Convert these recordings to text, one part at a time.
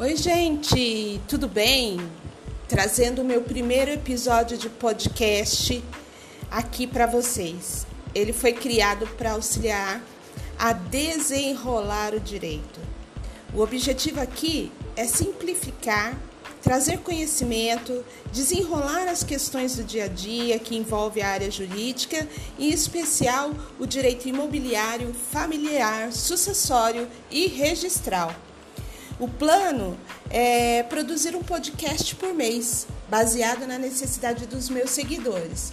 Oi, gente, tudo bem? Trazendo o meu primeiro episódio de podcast aqui para vocês. Ele foi criado para auxiliar a desenrolar o direito. O objetivo aqui é simplificar, trazer conhecimento, desenrolar as questões do dia a dia que envolve a área jurídica, em especial o direito imobiliário, familiar, sucessório e registral o plano é produzir um podcast por mês, baseado na necessidade dos meus seguidores.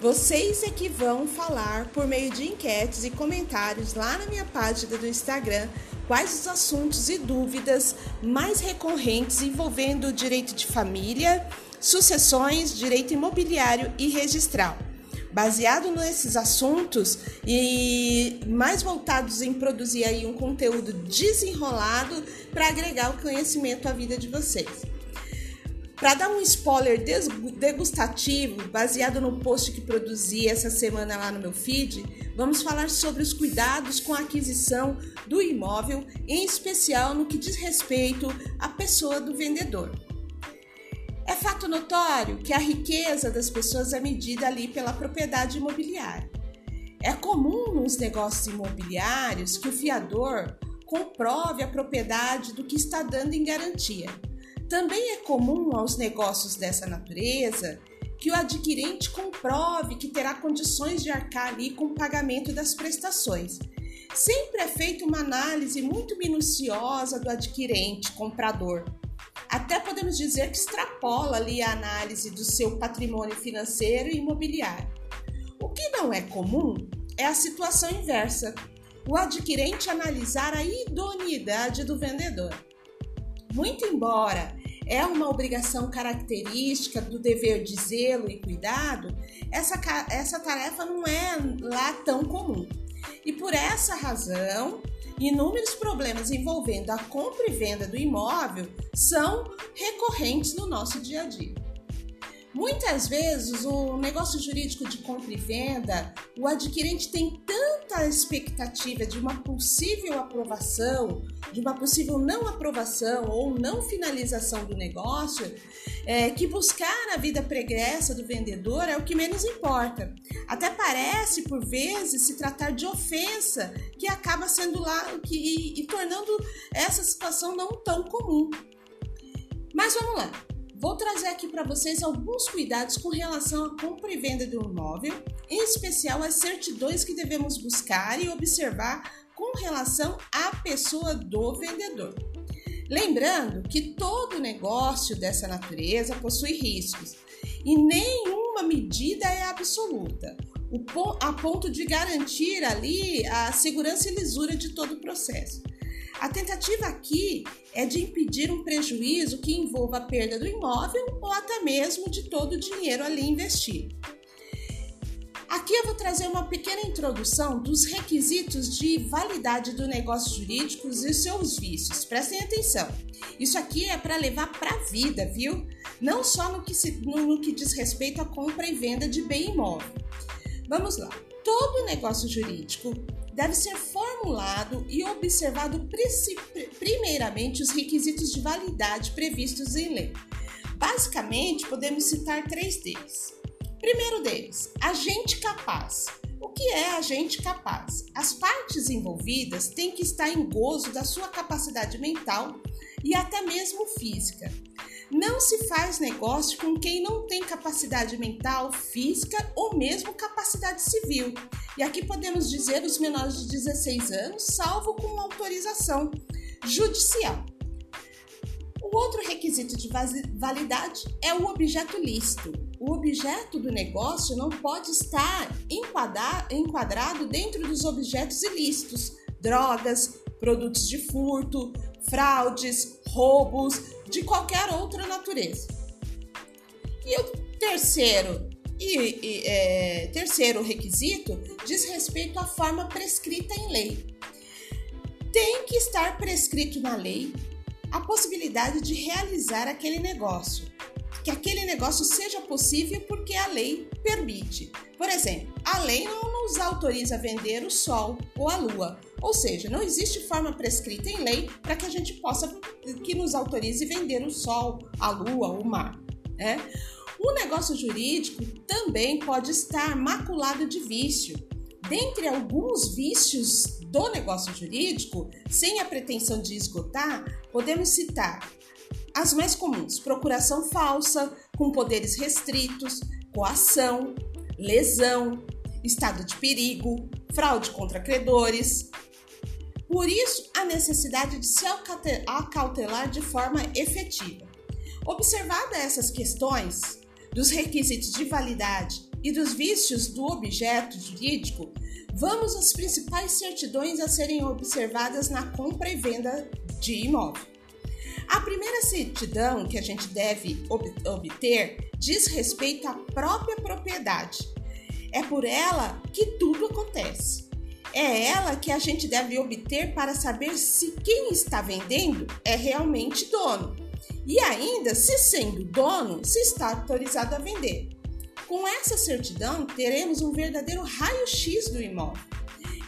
Vocês é que vão falar por meio de enquetes e comentários lá na minha página do Instagram quais os assuntos e dúvidas mais recorrentes envolvendo direito de família, sucessões, direito imobiliário e registral baseado nesses assuntos e mais voltados em produzir aí um conteúdo desenrolado para agregar o conhecimento à vida de vocês. Para dar um spoiler degustativo, baseado no post que produzi essa semana lá no meu feed, vamos falar sobre os cuidados com a aquisição do imóvel, em especial no que diz respeito à pessoa do vendedor. É fato notório que a riqueza das pessoas é medida ali pela propriedade imobiliária. É comum nos negócios imobiliários que o fiador comprove a propriedade do que está dando em garantia. Também é comum aos negócios dessa natureza que o adquirente comprove que terá condições de arcar ali com o pagamento das prestações. Sempre é feita uma análise muito minuciosa do adquirente comprador até podemos dizer que extrapola ali a análise do seu patrimônio financeiro e imobiliário. O que não é comum é a situação inversa, o adquirente analisar a idoneidade do vendedor. Muito embora é uma obrigação característica do dever de zelo e cuidado, essa, essa tarefa não é lá tão comum. E por essa razão, Inúmeros problemas envolvendo a compra e venda do imóvel são recorrentes no nosso dia a dia. Muitas vezes, o negócio jurídico de compra e venda, o adquirente tem tanta expectativa de uma possível aprovação, de uma possível não aprovação ou não finalização do negócio, é, que buscar a vida pregressa do vendedor é o que menos importa. Até parece, por vezes, se tratar de ofensa, que acaba sendo lá que, e, e tornando essa situação não tão comum. Mas vamos lá. Vou trazer aqui para vocês alguns cuidados com relação à compra e venda de um imóvel, em especial as certidões que devemos buscar e observar com relação à pessoa do vendedor. Lembrando que todo negócio dessa natureza possui riscos e nenhuma medida é absoluta, a ponto de garantir ali a segurança e lisura de todo o processo. A tentativa aqui é de impedir um prejuízo que envolva a perda do imóvel ou até mesmo de todo o dinheiro ali investido. Aqui eu vou trazer uma pequena introdução dos requisitos de validade do negócio jurídico e seus vícios. Prestem atenção. Isso aqui é para levar para a vida, viu? Não só no que, se, no, no que diz respeito à compra e venda de bem imóvel. Vamos lá. Todo negócio jurídico deve ser formulado e observado primeiramente os requisitos de validade previstos em lei. Basicamente, podemos citar três deles. Primeiro deles, agente capaz. O que é agente capaz? As partes envolvidas têm que estar em gozo da sua capacidade mental e até mesmo física. Não se faz negócio com quem não tem capacidade mental, física ou mesmo capacidade civil. E aqui podemos dizer os menores de 16 anos, salvo com autorização judicial. O outro requisito de validade é o objeto lícito. O objeto do negócio não pode estar enquadrado dentro dos objetos ilícitos, drogas, produtos de furto, fraudes, roubos, de qualquer outra natureza. E o terceiro e, e é, terceiro requisito diz respeito à forma prescrita em lei. Tem que estar prescrito na lei a possibilidade de realizar aquele negócio, que aquele negócio seja possível porque a lei permite. Por exemplo, a lei não nos autoriza a vender o Sol ou a Lua. Ou seja, não existe forma prescrita em lei para que a gente possa, que nos autorize vender o Sol, a Lua, o mar. Né? O negócio jurídico também pode estar maculado de vício. Dentre alguns vícios do negócio jurídico, sem a pretensão de esgotar, podemos citar as mais comuns: procuração falsa, com poderes restritos, coação, lesão, estado de perigo, fraude contra credores. Por isso, a necessidade de se acautelar de forma efetiva. Observada essas questões, dos requisitos de validade e dos vícios do objeto jurídico, vamos às principais certidões a serem observadas na compra e venda de imóvel. A primeira certidão que a gente deve obter diz respeito à própria propriedade. É por ela que tudo acontece. É ela que a gente deve obter para saber se quem está vendendo é realmente dono. E ainda, se sendo dono, se está autorizado a vender. Com essa certidão, teremos um verdadeiro raio-x do imóvel.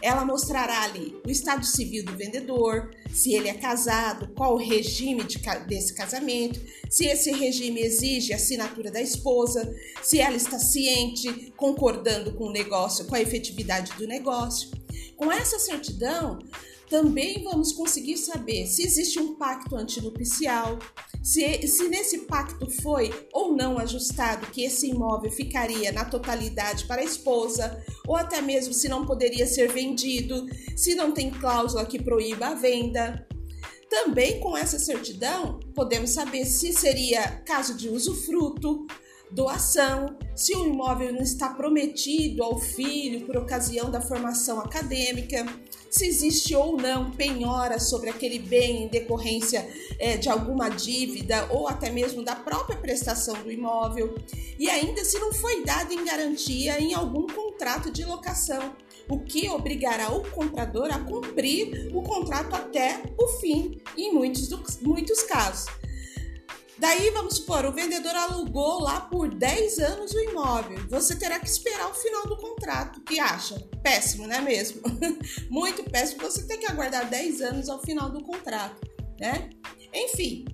Ela mostrará ali o estado civil do vendedor, se ele é casado, qual o regime de, desse casamento, se esse regime exige a assinatura da esposa, se ela está ciente, concordando com o negócio, com a efetividade do negócio. Com essa certidão, também vamos conseguir saber se existe um pacto antinupcial, se, se nesse pacto foi ou não ajustado que esse imóvel ficaria na totalidade para a esposa, ou até mesmo se não poderia ser vendido, se não tem cláusula que proíba a venda. Também com essa certidão, podemos saber se seria caso de usufruto, doação, se o imóvel não está prometido ao filho por ocasião da formação acadêmica, se existe ou não penhora sobre aquele bem em decorrência é, de alguma dívida ou até mesmo da própria prestação do imóvel, e ainda se não foi dado em garantia em algum contrato de locação, o que obrigará o comprador a cumprir o contrato até o fim, em muitos, muitos casos. Daí, vamos supor, o vendedor alugou lá por 10 anos o imóvel. Você terá que esperar o final do contrato. Que acha? Péssimo, não é mesmo? Muito péssimo. Você tem que aguardar 10 anos ao final do contrato, né? Enfim,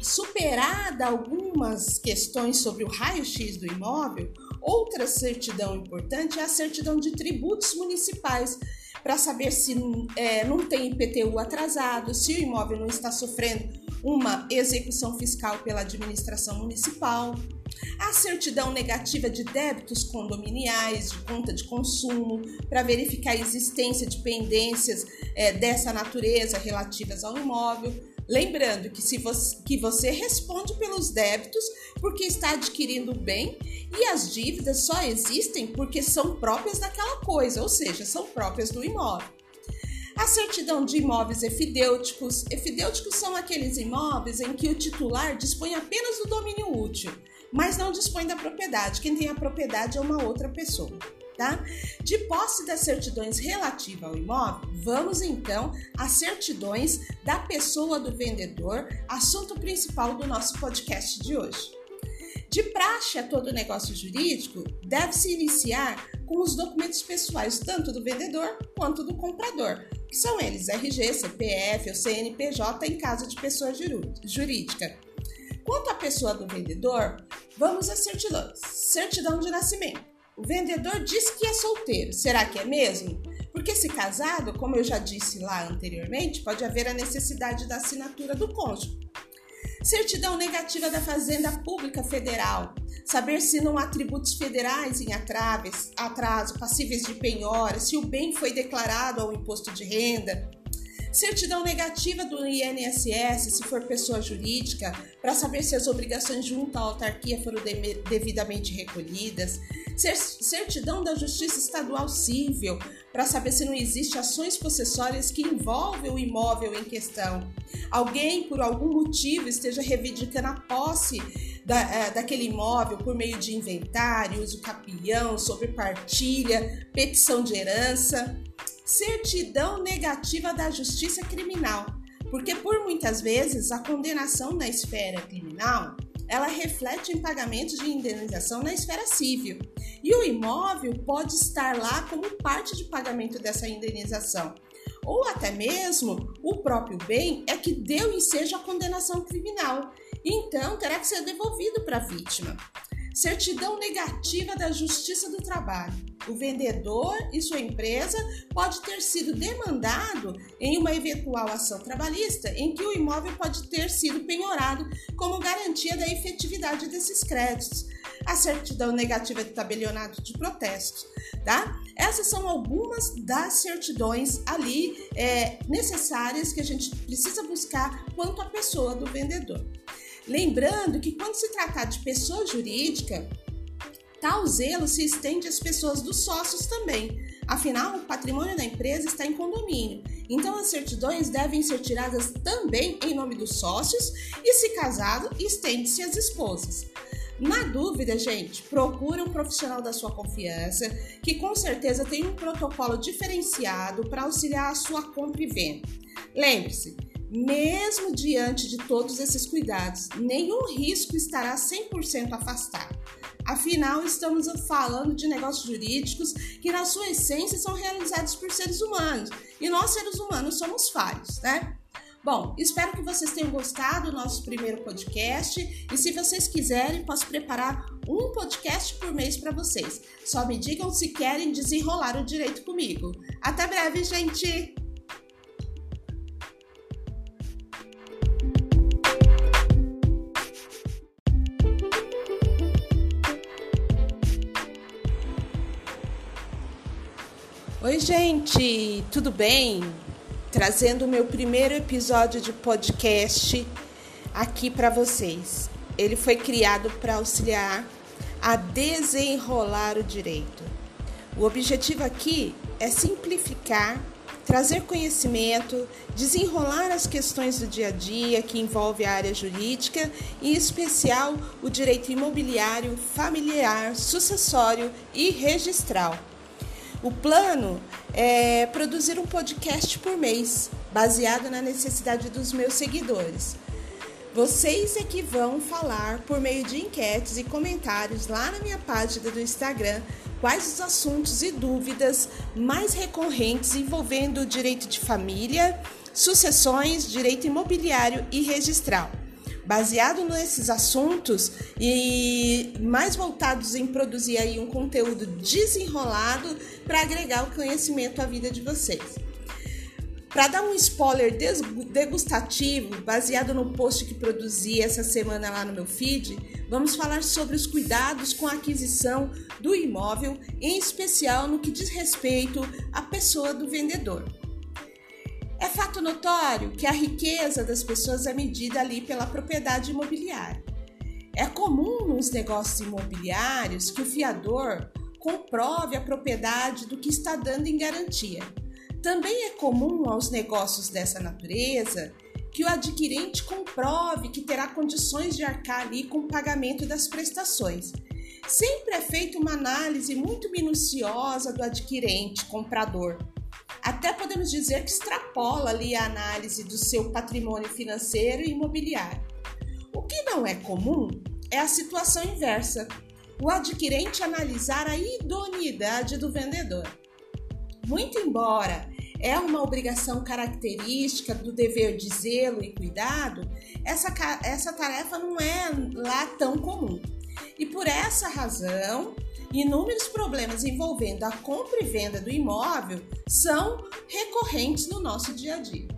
superada algumas questões sobre o raio-x do imóvel, outra certidão importante é a certidão de tributos municipais para saber se é, não tem IPTU atrasado, se o imóvel não está sofrendo uma execução fiscal pela administração municipal, a certidão negativa de débitos condominiais, de conta de consumo, para verificar a existência de pendências é, dessa natureza relativas ao imóvel. Lembrando que, se você, que você responde pelos débitos porque está adquirindo o bem e as dívidas só existem porque são próprias daquela coisa, ou seja, são próprias do imóvel. A certidão de imóveis efidêuticos. Efidêuticos são aqueles imóveis em que o titular dispõe apenas do domínio útil, mas não dispõe da propriedade. Quem tem a propriedade é uma outra pessoa. Tá? De posse das certidões relativas ao imóvel, vamos então às certidões da pessoa do vendedor, assunto principal do nosso podcast de hoje. De praxe a todo negócio jurídico, deve-se iniciar com os documentos pessoais tanto do vendedor quanto do comprador, que são eles RG, CPF ou CNPJ em caso de pessoa jurídica. Quanto à pessoa do vendedor, vamos à certidão. Certidão de nascimento. O vendedor diz que é solteiro. Será que é mesmo? Porque se casado, como eu já disse lá anteriormente, pode haver a necessidade da assinatura do cônjuge. Certidão negativa da Fazenda Pública Federal. Saber se não há tributos federais em atraves, atraso, passíveis de penhora, se o bem foi declarado ao imposto de renda. Certidão negativa do INSS, se for pessoa jurídica, para saber se as obrigações junto à autarquia foram devidamente recolhidas certidão da Justiça Estadual Civil, para saber se não existe ações possessórias que envolvem o imóvel em questão. Alguém, por algum motivo, esteja reivindicando a posse da, é, daquele imóvel por meio de inventário, uso capião, sobre partilha, petição de herança. Certidão negativa da Justiça Criminal, porque por muitas vezes a condenação na esfera criminal ela reflete em pagamentos de indenização na esfera civil. E o imóvel pode estar lá como parte de pagamento dessa indenização. Ou até mesmo o próprio bem é que deu ensejo à condenação criminal. Então terá que ser devolvido para a vítima. Certidão negativa da Justiça do Trabalho. O vendedor e sua empresa pode ter sido demandado em uma eventual ação trabalhista em que o imóvel pode ter sido penhorado como garantia da efetividade desses créditos. A certidão negativa de tabelionato de protesto, tá? Essas são algumas das certidões ali é, necessárias que a gente precisa buscar quanto à pessoa do vendedor. Lembrando que quando se tratar de pessoa jurídica, tal zelo se estende às pessoas dos sócios também. Afinal, o patrimônio da empresa está em condomínio, então as certidões devem ser tiradas também em nome dos sócios e, se casado, estende-se às esposas. Na dúvida, gente, procure um profissional da sua confiança que com certeza tem um protocolo diferenciado para auxiliar a sua compra e venda. Lembre-se, mesmo diante de todos esses cuidados, nenhum risco estará 100% afastado. Afinal, estamos falando de negócios jurídicos que, na sua essência, são realizados por seres humanos e nós, seres humanos, somos falhos, né? Bom, espero que vocês tenham gostado do nosso primeiro podcast e se vocês quiserem, posso preparar um podcast por mês para vocês. Só me digam se querem desenrolar o direito comigo. Até breve, gente! Oi, gente, tudo bem? Trazendo o meu primeiro episódio de podcast aqui para vocês. Ele foi criado para auxiliar a desenrolar o direito. O objetivo aqui é simplificar, trazer conhecimento, desenrolar as questões do dia a dia que envolve a área jurídica, em especial o direito imobiliário, familiar, sucessório e registral. O plano é produzir um podcast por mês, baseado na necessidade dos meus seguidores. Vocês é que vão falar por meio de enquetes e comentários lá na minha página do Instagram quais os assuntos e dúvidas mais recorrentes envolvendo direito de família, sucessões, direito imobiliário e registral baseado nesses assuntos e mais voltados em produzir aí um conteúdo desenrolado para agregar o conhecimento à vida de vocês. Para dar um spoiler degustativo, baseado no post que produzi essa semana lá no meu feed, vamos falar sobre os cuidados com a aquisição do imóvel, em especial no que diz respeito à pessoa do vendedor. É fato notório que a riqueza das pessoas é medida ali pela propriedade imobiliária. É comum nos negócios imobiliários que o fiador comprove a propriedade do que está dando em garantia. Também é comum aos negócios dessa natureza que o adquirente comprove que terá condições de arcar ali com o pagamento das prestações. Sempre é feita uma análise muito minuciosa do adquirente comprador até podemos dizer que extrapola ali a análise do seu patrimônio financeiro e imobiliário. O que não é comum é a situação inversa, o adquirente analisar a idoneidade do vendedor. Muito embora é uma obrigação característica do dever de zelo e cuidado, essa, essa tarefa não é lá tão comum. E por essa razão, Inúmeros problemas envolvendo a compra e venda do imóvel são recorrentes no nosso dia a dia.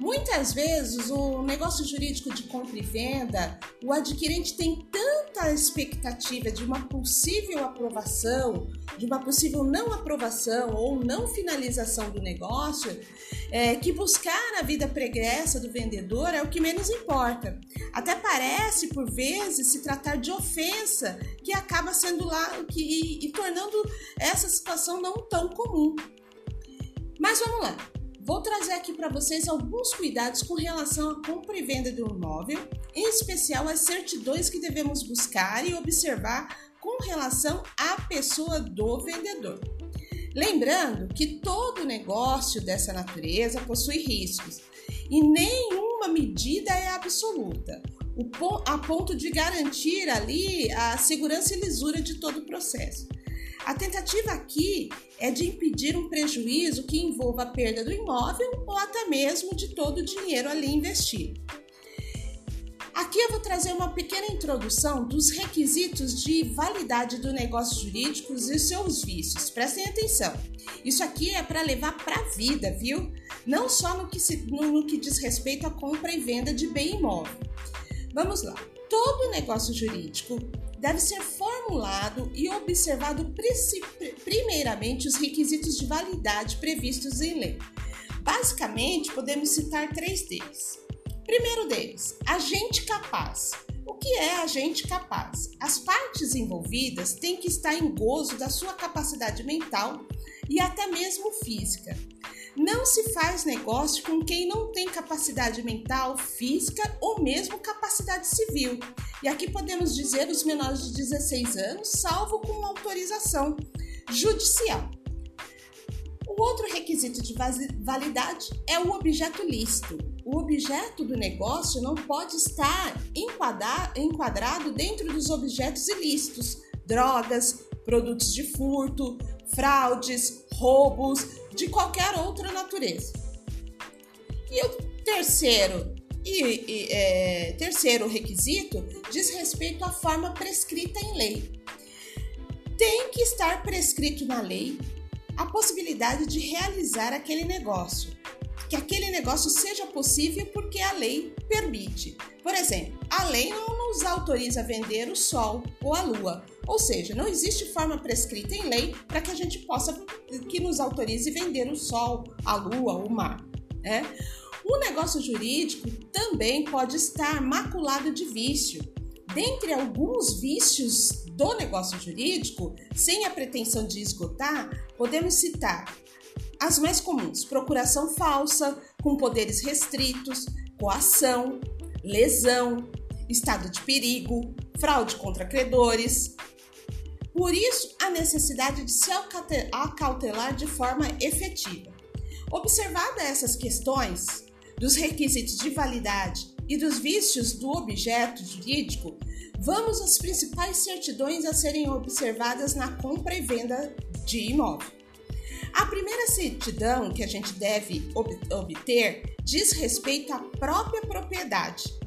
Muitas vezes, o negócio jurídico de compra e venda, o adquirente tem tanta expectativa de uma possível aprovação, de uma possível não aprovação ou não finalização do negócio, é, que buscar a vida pregressa do vendedor é o que menos importa. Até parece, por vezes, se tratar de ofensa, que acaba sendo lá que, e, e tornando essa situação não tão comum. Mas vamos lá. Vou trazer aqui para vocês alguns cuidados com relação à compra e venda de um imóvel, em especial as certidões que devemos buscar e observar com relação à pessoa do vendedor. Lembrando que todo negócio dessa natureza possui riscos e nenhuma medida é absoluta. a ponto de garantir ali a segurança e lisura de todo o processo. A tentativa aqui é de impedir um prejuízo que envolva a perda do imóvel ou até mesmo de todo o dinheiro ali investido. Aqui eu vou trazer uma pequena introdução dos requisitos de validade do negócio jurídico e seus vícios. Prestem atenção. Isso aqui é para levar para a vida, viu? Não só no que, se, no, que diz respeito à compra e venda de bem imóvel. Vamos lá. Todo negócio jurídico deve ser formulado e observado primeiramente os requisitos de validade previstos em lei. Basicamente, podemos citar três deles. Primeiro deles, agente capaz. O que é agente capaz? As partes envolvidas têm que estar em gozo da sua capacidade mental e até mesmo física. Não se faz negócio com quem não tem capacidade mental, física ou mesmo capacidade civil. E aqui podemos dizer os menores de 16 anos, salvo com autorização judicial. O outro requisito de validade é o objeto lícito. O objeto do negócio não pode estar enquadrado dentro dos objetos ilícitos, drogas, produtos de furto, fraudes, roubos, de qualquer outra natureza. E o terceiro e, e é, terceiro requisito diz respeito à forma prescrita em lei. Tem que estar prescrito na lei a possibilidade de realizar aquele negócio, que aquele negócio seja possível porque a lei permite. Por exemplo, a lei não nos autoriza a vender o sol ou a lua, ou seja, não existe forma prescrita em lei para que a gente possa que nos autorize vender o sol, a lua, o mar. Né? O negócio jurídico também pode estar maculado de vício. Dentre alguns vícios do negócio jurídico, sem a pretensão de esgotar, podemos citar as mais comuns: procuração falsa, com poderes restritos, coação, lesão, estado de perigo, fraude contra credores, por isso, a necessidade de se acautelar de forma efetiva. Observada essas questões, dos requisitos de validade e dos vícios do objeto jurídico, vamos às principais certidões a serem observadas na compra e venda de imóvel. A primeira certidão que a gente deve obter diz respeito à própria propriedade.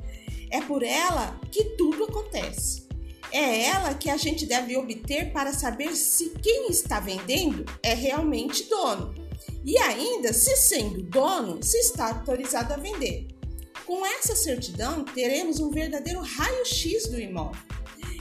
É por ela que tudo acontece. É ela que a gente deve obter para saber se quem está vendendo é realmente dono. E ainda, se sendo dono, se está autorizado a vender. Com essa certidão, teremos um verdadeiro raio-x do imóvel.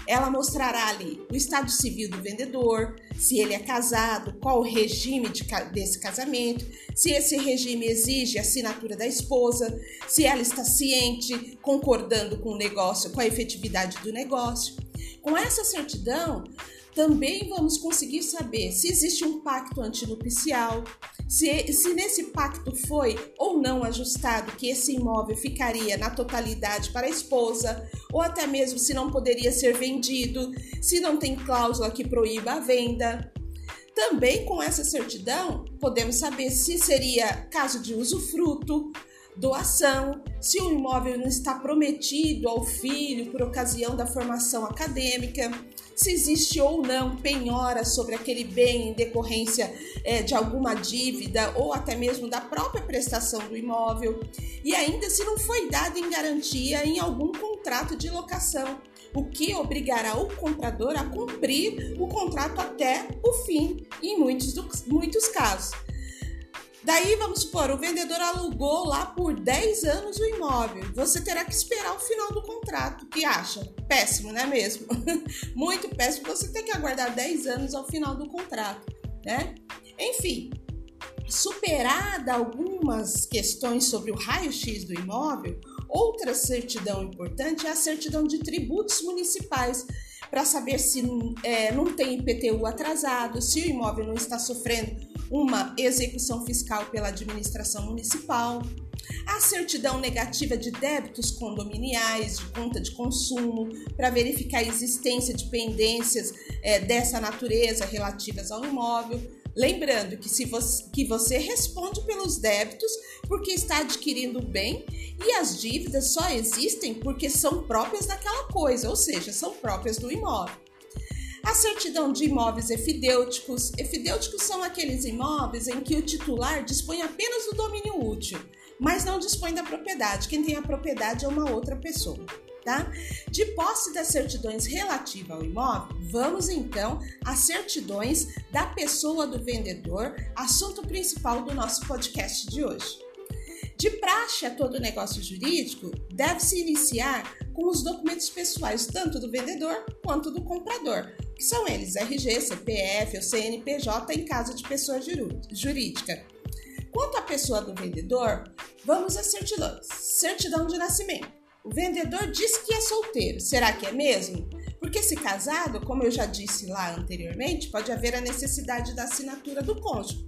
Ela mostrará ali o estado civil do vendedor, se ele é casado, qual o regime de, desse casamento, se esse regime exige a assinatura da esposa, se ela está ciente, concordando com o negócio, com a efetividade do negócio. Com essa certidão, também vamos conseguir saber se existe um pacto antinupcial, se, se nesse pacto foi ou não ajustado que esse imóvel ficaria na totalidade para a esposa, ou até mesmo se não poderia ser vendido, se não tem cláusula que proíba a venda. Também com essa certidão, podemos saber se seria caso de usufruto, doação, se o imóvel não está prometido ao filho por ocasião da formação acadêmica, se existe ou não penhora sobre aquele bem em decorrência é, de alguma dívida ou até mesmo da própria prestação do imóvel, e ainda se não foi dado em garantia em algum contrato de locação, o que obrigará o comprador a cumprir o contrato até o fim, em muitos, muitos casos. Daí, vamos supor, o vendedor alugou lá por 10 anos o imóvel. Você terá que esperar o final do contrato. que acha? Péssimo, não é mesmo? Muito péssimo. Você tem que aguardar 10 anos ao final do contrato, né? Enfim, superada algumas questões sobre o raio-x do imóvel, outra certidão importante é a certidão de tributos municipais para saber se é, não tem IPTU atrasado, se o imóvel não está sofrendo uma execução fiscal pela administração municipal, a certidão negativa de débitos condominiais, de conta de consumo, para verificar a existência de pendências é, dessa natureza relativas ao imóvel, Lembrando que, se você, que você responde pelos débitos porque está adquirindo o bem e as dívidas só existem porque são próprias daquela coisa, ou seja, são próprias do imóvel. A certidão de imóveis efidêuticos. Efidêuticos são aqueles imóveis em que o titular dispõe apenas do domínio útil, mas não dispõe da propriedade. Quem tem a propriedade é uma outra pessoa. Tá? De posse das certidões relativas ao imóvel, vamos então às certidões da pessoa do vendedor, assunto principal do nosso podcast de hoje. De praxe a todo negócio jurídico, deve-se iniciar com os documentos pessoais tanto do vendedor quanto do comprador, que são eles RG, CPF ou CNPJ em caso de pessoa jurídica. Quanto à pessoa do vendedor, vamos às certidões. Certidão de nascimento. O vendedor diz que é solteiro. Será que é mesmo? Porque se casado, como eu já disse lá anteriormente, pode haver a necessidade da assinatura do cônjuge.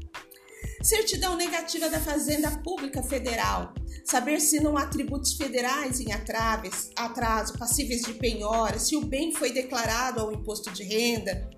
Certidão negativa da Fazenda Pública Federal. Saber se não há tributos federais em atraso, passíveis de penhora, se o bem foi declarado ao imposto de renda.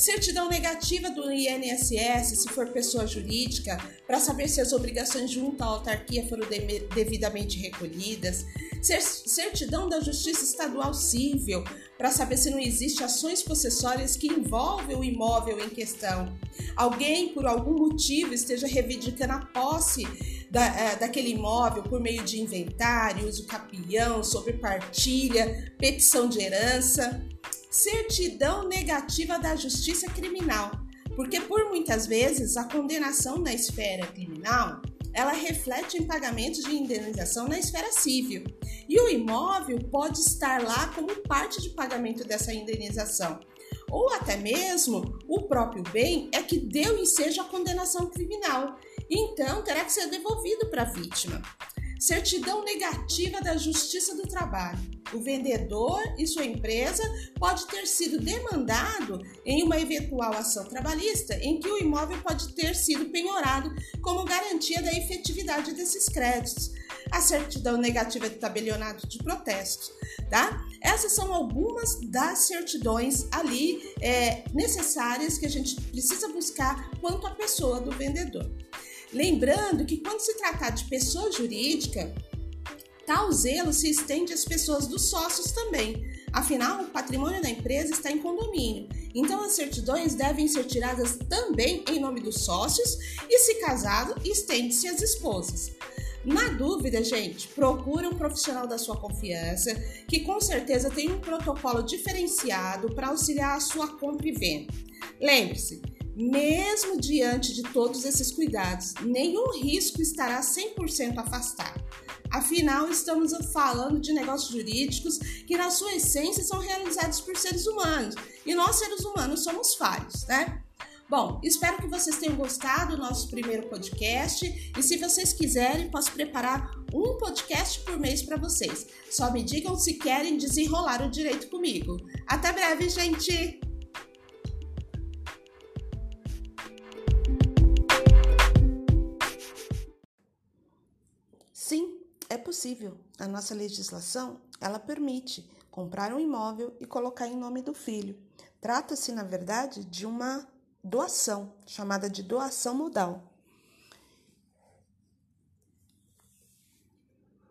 Certidão negativa do INSS, se for pessoa jurídica, para saber se as obrigações junto à autarquia foram devidamente recolhidas certidão da Justiça Estadual Civil, para saber se não existe ações possessórias que envolvem o imóvel em questão. Alguém, por algum motivo, esteja reivindicando a posse da, é, daquele imóvel por meio de inventário, uso capião, sobrepartilha, petição de herança. Certidão negativa da Justiça Criminal, porque por muitas vezes a condenação na esfera criminal ela reflete em pagamentos de indenização na esfera civil. E o imóvel pode estar lá como parte de pagamento dessa indenização. Ou até mesmo o próprio bem é que deu ensejo à condenação criminal. Então terá que ser devolvido para a vítima. Certidão negativa da Justiça do Trabalho. O vendedor e sua empresa pode ter sido demandado em uma eventual ação trabalhista em que o imóvel pode ter sido penhorado como garantia da efetividade desses créditos. A certidão negativa de tabelionato de protesto, tá? Essas são algumas das certidões ali é, necessárias que a gente precisa buscar quanto à pessoa do vendedor. Lembrando que quando se tratar de pessoa jurídica, tal zelo se estende às pessoas dos sócios também. Afinal, o patrimônio da empresa está em condomínio, então as certidões devem ser tiradas também em nome dos sócios e, se casado, estende-se às esposas. Na dúvida, gente, procure um profissional da sua confiança que com certeza tem um protocolo diferenciado para auxiliar a sua compra e venda. Lembre-se, mesmo diante de todos esses cuidados, nenhum risco estará 100% afastado. Afinal, estamos falando de negócios jurídicos que, na sua essência, são realizados por seres humanos e nós, seres humanos, somos falhos, né? Bom, espero que vocês tenham gostado do nosso primeiro podcast e se vocês quiserem, posso preparar um podcast por mês para vocês. Só me digam se querem desenrolar o direito comigo. Até breve, gente! Possível. A nossa legislação, ela permite comprar um imóvel e colocar em nome do filho. Trata-se, na verdade, de uma doação, chamada de doação modal.